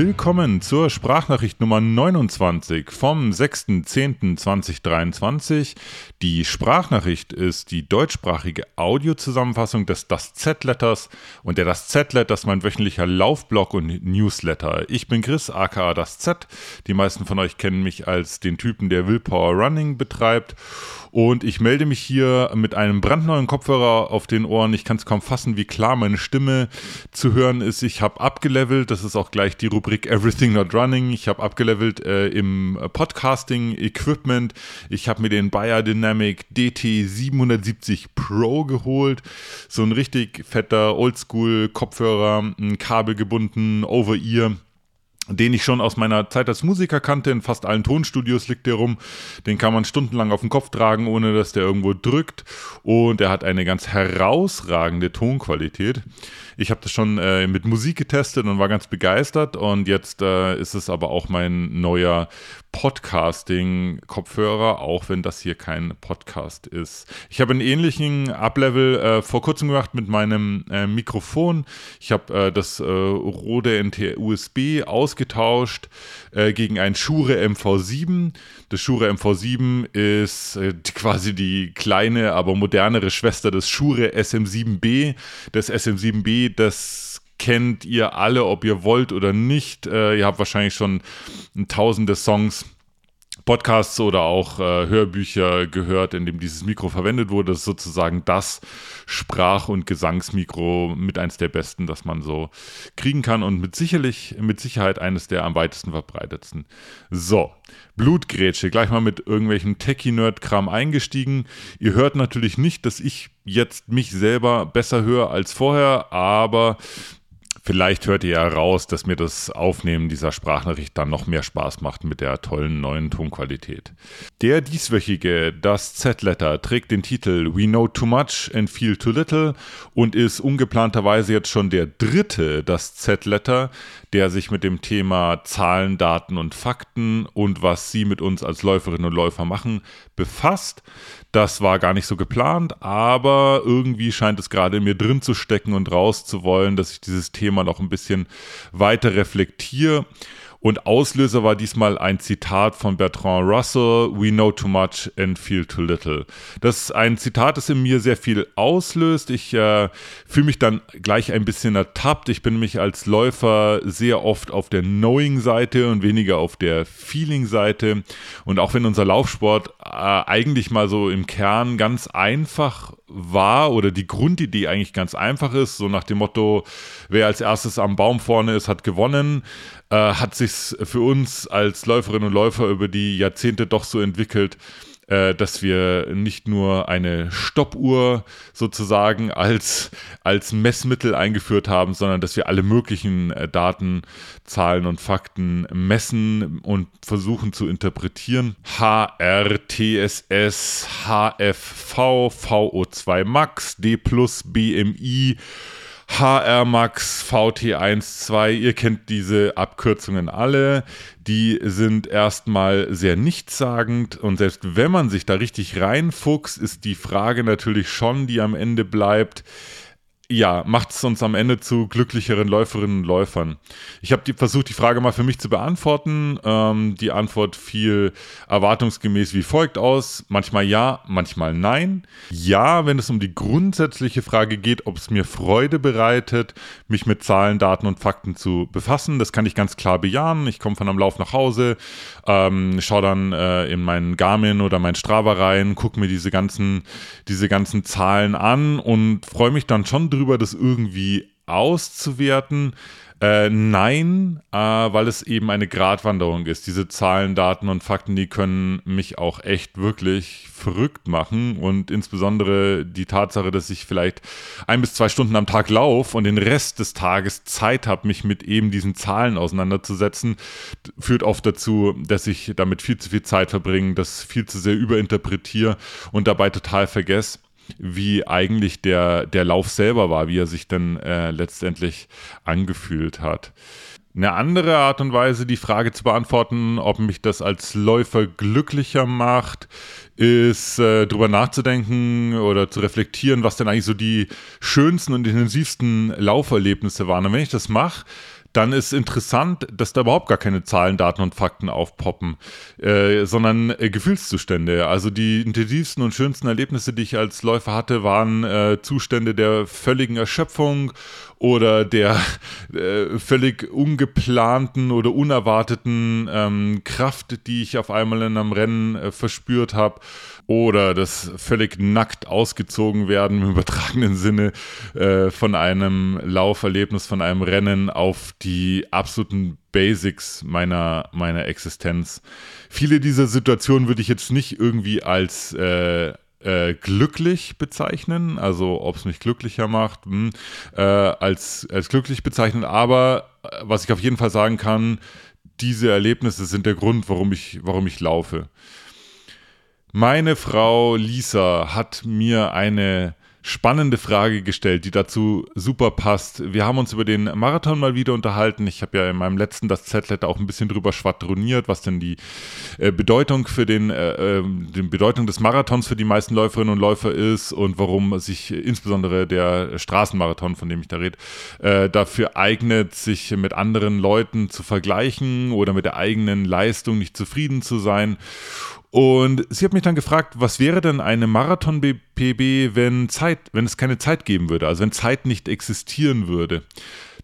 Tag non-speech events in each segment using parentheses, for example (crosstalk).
Willkommen zur Sprachnachricht Nummer 29 vom 6.10.2023. Die Sprachnachricht ist die deutschsprachige Audiozusammenfassung des Das Z-Letters und der Das Z-Letter ist mein wöchentlicher Laufblog und Newsletter. Ich bin Chris, aka Das Z. Die meisten von euch kennen mich als den Typen, der Willpower Running betreibt und ich melde mich hier mit einem brandneuen Kopfhörer auf den Ohren. Ich kann es kaum fassen, wie klar meine Stimme zu hören ist. Ich habe abgelevelt, das ist auch gleich die Rubrik Everything Not Running. Ich habe abgelevelt äh, im Podcasting-Equipment. Ich habe mir den Bayer Dynamic DT770 Pro geholt. So ein richtig fetter Oldschool-Kopfhörer, ein Kabel gebunden, Over-Ear den ich schon aus meiner Zeit als Musiker kannte. In fast allen Tonstudios liegt der rum. Den kann man stundenlang auf den Kopf tragen, ohne dass der irgendwo drückt. Und er hat eine ganz herausragende Tonqualität. Ich habe das schon äh, mit Musik getestet und war ganz begeistert. Und jetzt äh, ist es aber auch mein neuer Podcasting-Kopfhörer, auch wenn das hier kein Podcast ist. Ich habe einen ähnlichen Uplevel äh, vor kurzem gemacht mit meinem äh, Mikrofon. Ich habe äh, das äh, Rode NT USB ausgetauscht äh, gegen ein Shure MV7. Das Shure MV7 ist äh, quasi die kleine, aber modernere Schwester des Shure SM7B. Das SM7B das kennt ihr alle, ob ihr wollt oder nicht. Äh, ihr habt wahrscheinlich schon tausende Songs Podcasts oder auch äh, Hörbücher gehört, in dem dieses Mikro verwendet wurde. Das ist sozusagen das Sprach- und Gesangsmikro mit eins der besten, das man so kriegen kann und mit sicherlich, mit Sicherheit eines der am weitesten verbreitetsten. So, Blutgrätsche, gleich mal mit irgendwelchen Techie-Nerd-Kram eingestiegen. Ihr hört natürlich nicht, dass ich jetzt mich selber besser höre als vorher, aber Vielleicht hört ihr ja raus, dass mir das Aufnehmen dieser Sprachnachricht dann noch mehr Spaß macht mit der tollen neuen Tonqualität. Der dieswöchige Das Z-Letter trägt den Titel We Know Too Much and Feel Too Little und ist ungeplanterweise jetzt schon der dritte Das Z-Letter, der sich mit dem Thema Zahlen, Daten und Fakten und was sie mit uns als Läuferinnen und Läufer machen befasst. Das war gar nicht so geplant, aber irgendwie scheint es gerade in mir drin zu stecken und raus zu wollen, dass ich dieses Thema noch ein bisschen weiter reflektiere. Und Auslöser war diesmal ein Zitat von Bertrand Russell, We know too much and feel too little. Das ist ein Zitat, das in mir sehr viel auslöst. Ich äh, fühle mich dann gleich ein bisschen ertappt. Ich bin mich als Läufer sehr oft auf der Knowing-Seite und weniger auf der Feeling-Seite. Und auch wenn unser Laufsport äh, eigentlich mal so im Kern ganz einfach war oder die Grundidee eigentlich ganz einfach ist, so nach dem Motto, wer als erstes am Baum vorne ist, hat gewonnen, äh, hat sich für uns als Läuferinnen und Läufer über die Jahrzehnte doch so entwickelt, äh, dass wir nicht nur eine Stoppuhr sozusagen als, als Messmittel eingeführt haben, sondern dass wir alle möglichen äh, Daten, Zahlen und Fakten messen und versuchen zu interpretieren. HR, TSS, HFV, VO2 Max, D plus, BMI, HR Max, VT12, ihr kennt diese Abkürzungen alle. Die sind erstmal sehr nichtssagend und selbst wenn man sich da richtig reinfuchst, ist die Frage natürlich schon, die am Ende bleibt, ja, macht es uns am Ende zu glücklicheren Läuferinnen und Läufern. Ich habe versucht, die Frage mal für mich zu beantworten. Ähm, die Antwort fiel erwartungsgemäß wie folgt aus. Manchmal ja, manchmal nein. Ja, wenn es um die grundsätzliche Frage geht, ob es mir Freude bereitet, mich mit Zahlen, Daten und Fakten zu befassen. Das kann ich ganz klar bejahen. Ich komme von einem Lauf nach Hause, ähm, schaue dann äh, in meinen Garmin oder mein Strava rein, gucke mir diese ganzen, diese ganzen Zahlen an und freue mich dann schon drüber drüber, das irgendwie auszuwerten. Äh, nein, äh, weil es eben eine Gratwanderung ist. Diese Zahlen, Daten und Fakten, die können mich auch echt wirklich verrückt machen. Und insbesondere die Tatsache, dass ich vielleicht ein bis zwei Stunden am Tag laufe und den Rest des Tages Zeit habe, mich mit eben diesen Zahlen auseinanderzusetzen, führt oft dazu, dass ich damit viel zu viel Zeit verbringe, das viel zu sehr überinterpretiere und dabei total vergesse wie eigentlich der, der Lauf selber war, wie er sich dann äh, letztendlich angefühlt hat. Eine andere Art und Weise, die Frage zu beantworten, ob mich das als Läufer glücklicher macht, ist äh, darüber nachzudenken oder zu reflektieren, was denn eigentlich so die schönsten und intensivsten Lauferlebnisse waren. Und wenn ich das mache, dann ist interessant, dass da überhaupt gar keine Zahlen, Daten und Fakten aufpoppen, äh, sondern äh, Gefühlszustände. Also die intensivsten und schönsten Erlebnisse, die ich als Läufer hatte, waren äh, Zustände der völligen Erschöpfung oder der äh, völlig ungeplanten oder unerwarteten ähm, Kraft, die ich auf einmal in einem Rennen äh, verspürt habe oder das völlig nackt ausgezogen werden im (laughs) übertragenen Sinne äh, von einem Lauferlebnis, von einem Rennen auf die absoluten Basics meiner, meiner Existenz. Viele dieser Situationen würde ich jetzt nicht irgendwie als äh, glücklich bezeichnen, also ob es mich glücklicher macht, mh, hm, äh, als, als glücklich bezeichnen, aber äh, was ich auf jeden Fall sagen kann, diese Erlebnisse sind der Grund, warum ich, warum ich laufe. Meine Frau Lisa hat mir eine spannende Frage gestellt, die dazu super passt. Wir haben uns über den Marathon mal wieder unterhalten. Ich habe ja in meinem letzten das Z-Letter auch ein bisschen drüber schwadroniert, was denn die äh, Bedeutung für den, äh, ähm, die Bedeutung des Marathons für die meisten Läuferinnen und Läufer ist und warum sich insbesondere der Straßenmarathon, von dem ich da rede, äh, dafür eignet, sich mit anderen Leuten zu vergleichen oder mit der eigenen Leistung nicht zufrieden zu sein. Und sie hat mich dann gefragt, was wäre denn eine Marathon-PB, wenn Zeit, wenn es keine Zeit geben würde, also wenn Zeit nicht existieren würde.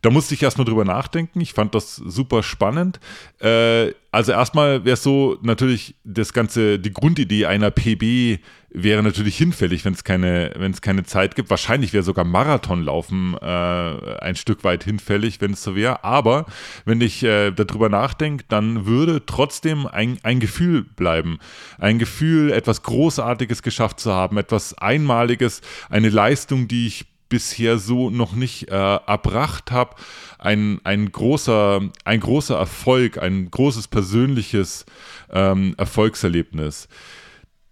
Da musste ich erstmal drüber nachdenken. Ich fand das super spannend. Äh, also erstmal wäre es so, natürlich, das Ganze, die Grundidee einer PB wäre natürlich hinfällig, wenn es keine, keine Zeit gibt. Wahrscheinlich wäre sogar Marathonlaufen äh, ein Stück weit hinfällig, wenn es so wäre. Aber wenn ich äh, darüber nachdenke, dann würde trotzdem ein, ein Gefühl bleiben. Ein Gefühl, etwas Großartiges geschafft zu haben, etwas Einmaliges, eine Leistung, die ich bisher so noch nicht äh, erbracht habe. Ein, ein, großer, ein großer Erfolg, ein großes persönliches ähm, Erfolgserlebnis.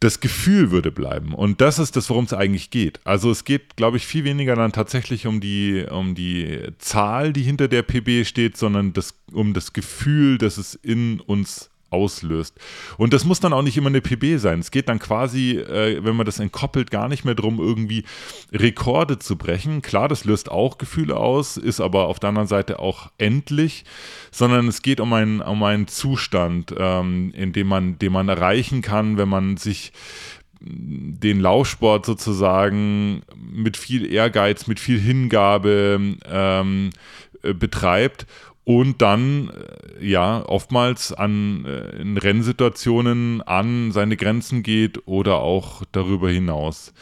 Das Gefühl würde bleiben. Und das ist das, worum es eigentlich geht. Also es geht, glaube ich, viel weniger dann tatsächlich um die, um die Zahl, die hinter der PB steht, sondern das, um das Gefühl, das es in uns auslöst. Und das muss dann auch nicht immer eine PB sein. Es geht dann quasi, äh, wenn man das entkoppelt, gar nicht mehr darum, irgendwie Rekorde zu brechen. Klar, das löst auch Gefühle aus, ist aber auf der anderen Seite auch endlich, sondern es geht um einen, um einen Zustand, ähm, in dem man, den man erreichen kann, wenn man sich den Laufsport sozusagen mit viel Ehrgeiz, mit viel Hingabe ähm, äh, betreibt und dann äh, ja oftmals an äh, in Rennsituationen an seine Grenzen geht oder auch darüber hinaus.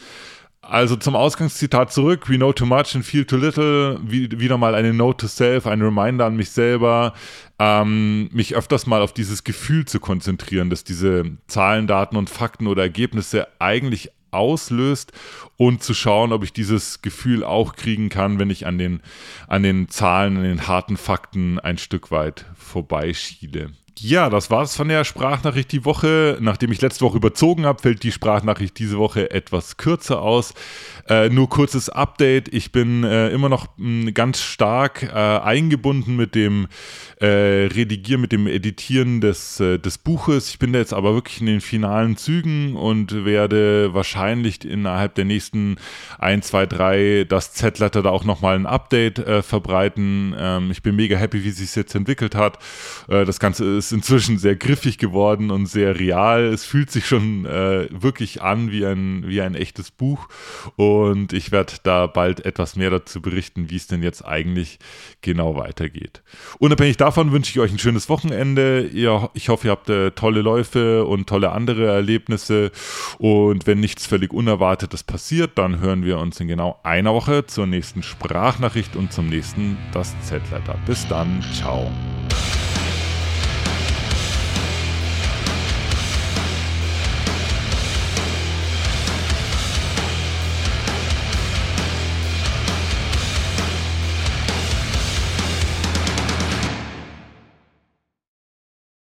Also zum Ausgangszitat zurück, we know too much and feel too little, Wie, wieder mal eine Note to self, ein Reminder an mich selber, ähm, mich öfters mal auf dieses Gefühl zu konzentrieren, dass diese Zahlen, Daten und Fakten oder Ergebnisse eigentlich auslöst und zu schauen, ob ich dieses Gefühl auch kriegen kann, wenn ich an den, an den Zahlen, an den harten Fakten ein Stück weit vorbeischiele. Ja, das war's von der Sprachnachricht die Woche. Nachdem ich letzte Woche überzogen habe, fällt die Sprachnachricht diese Woche etwas kürzer aus. Äh, nur kurzes Update. Ich bin äh, immer noch mh, hm, ganz stark äh, eingebunden mit dem äh, Redigieren, mit dem Editieren des, äh, des Buches. Ich bin da jetzt aber wirklich in den finalen Zügen und werde wahrscheinlich innerhalb der nächsten 1, 2, 3 das Z-Letter da auch nochmal ein Update äh, verbreiten. Ähm, ich bin mega happy, wie sich jetzt entwickelt hat. das Ganze ist inzwischen sehr griffig geworden und sehr real. Es fühlt sich schon wirklich an wie ein, wie ein echtes Buch. Und ich werde da bald etwas mehr dazu berichten, wie es denn jetzt eigentlich genau weitergeht. Unabhängig davon wünsche ich euch ein schönes Wochenende. Ich hoffe, ihr habt äh, tolle Läufe und tolle andere Erlebnisse. Und wenn nichts völlig Unerwartetes passiert, dann hören wir uns in genau einer Woche zur nächsten Sprachnachricht und zum nächsten Das Z-Letter. Bis dann, ciao.